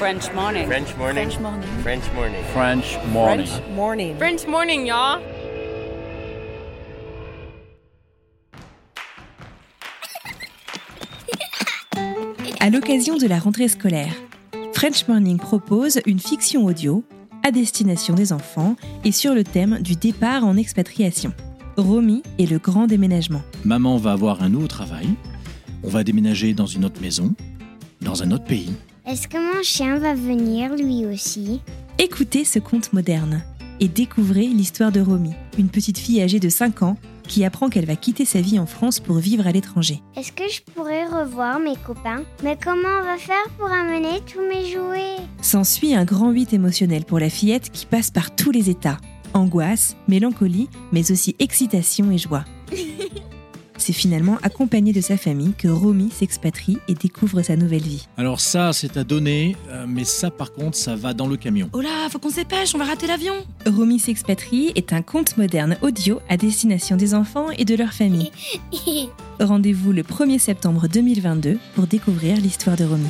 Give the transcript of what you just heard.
French morning. French morning. French morning. French morning. French morning. French morning. French morning, y'all. À l'occasion de la rentrée scolaire, French Morning propose une fiction audio à destination des enfants et sur le thème du départ en expatriation. Romy et le grand déménagement. Maman va avoir un nouveau travail. On va déménager dans une autre maison, dans un autre pays. Est-ce que mon chien va venir lui aussi? Écoutez ce conte moderne et découvrez l'histoire de Romy, une petite fille âgée de 5 ans qui apprend qu'elle va quitter sa vie en France pour vivre à l'étranger. Est-ce que je pourrais revoir mes copains? Mais comment on va faire pour amener tous mes jouets? S'ensuit un grand 8 émotionnel pour la fillette qui passe par tous les états. Angoisse, mélancolie, mais aussi excitation et joie. C'est finalement accompagné de sa famille que Romy s'expatrie et découvre sa nouvelle vie. Alors ça, c'est à donner, euh, mais ça par contre, ça va dans le camion. Oh là, faut qu'on se dépêche, on va rater l'avion. Romy s'expatrie est un conte moderne audio à destination des enfants et de leur famille. Rendez-vous le 1er septembre 2022 pour découvrir l'histoire de Romy.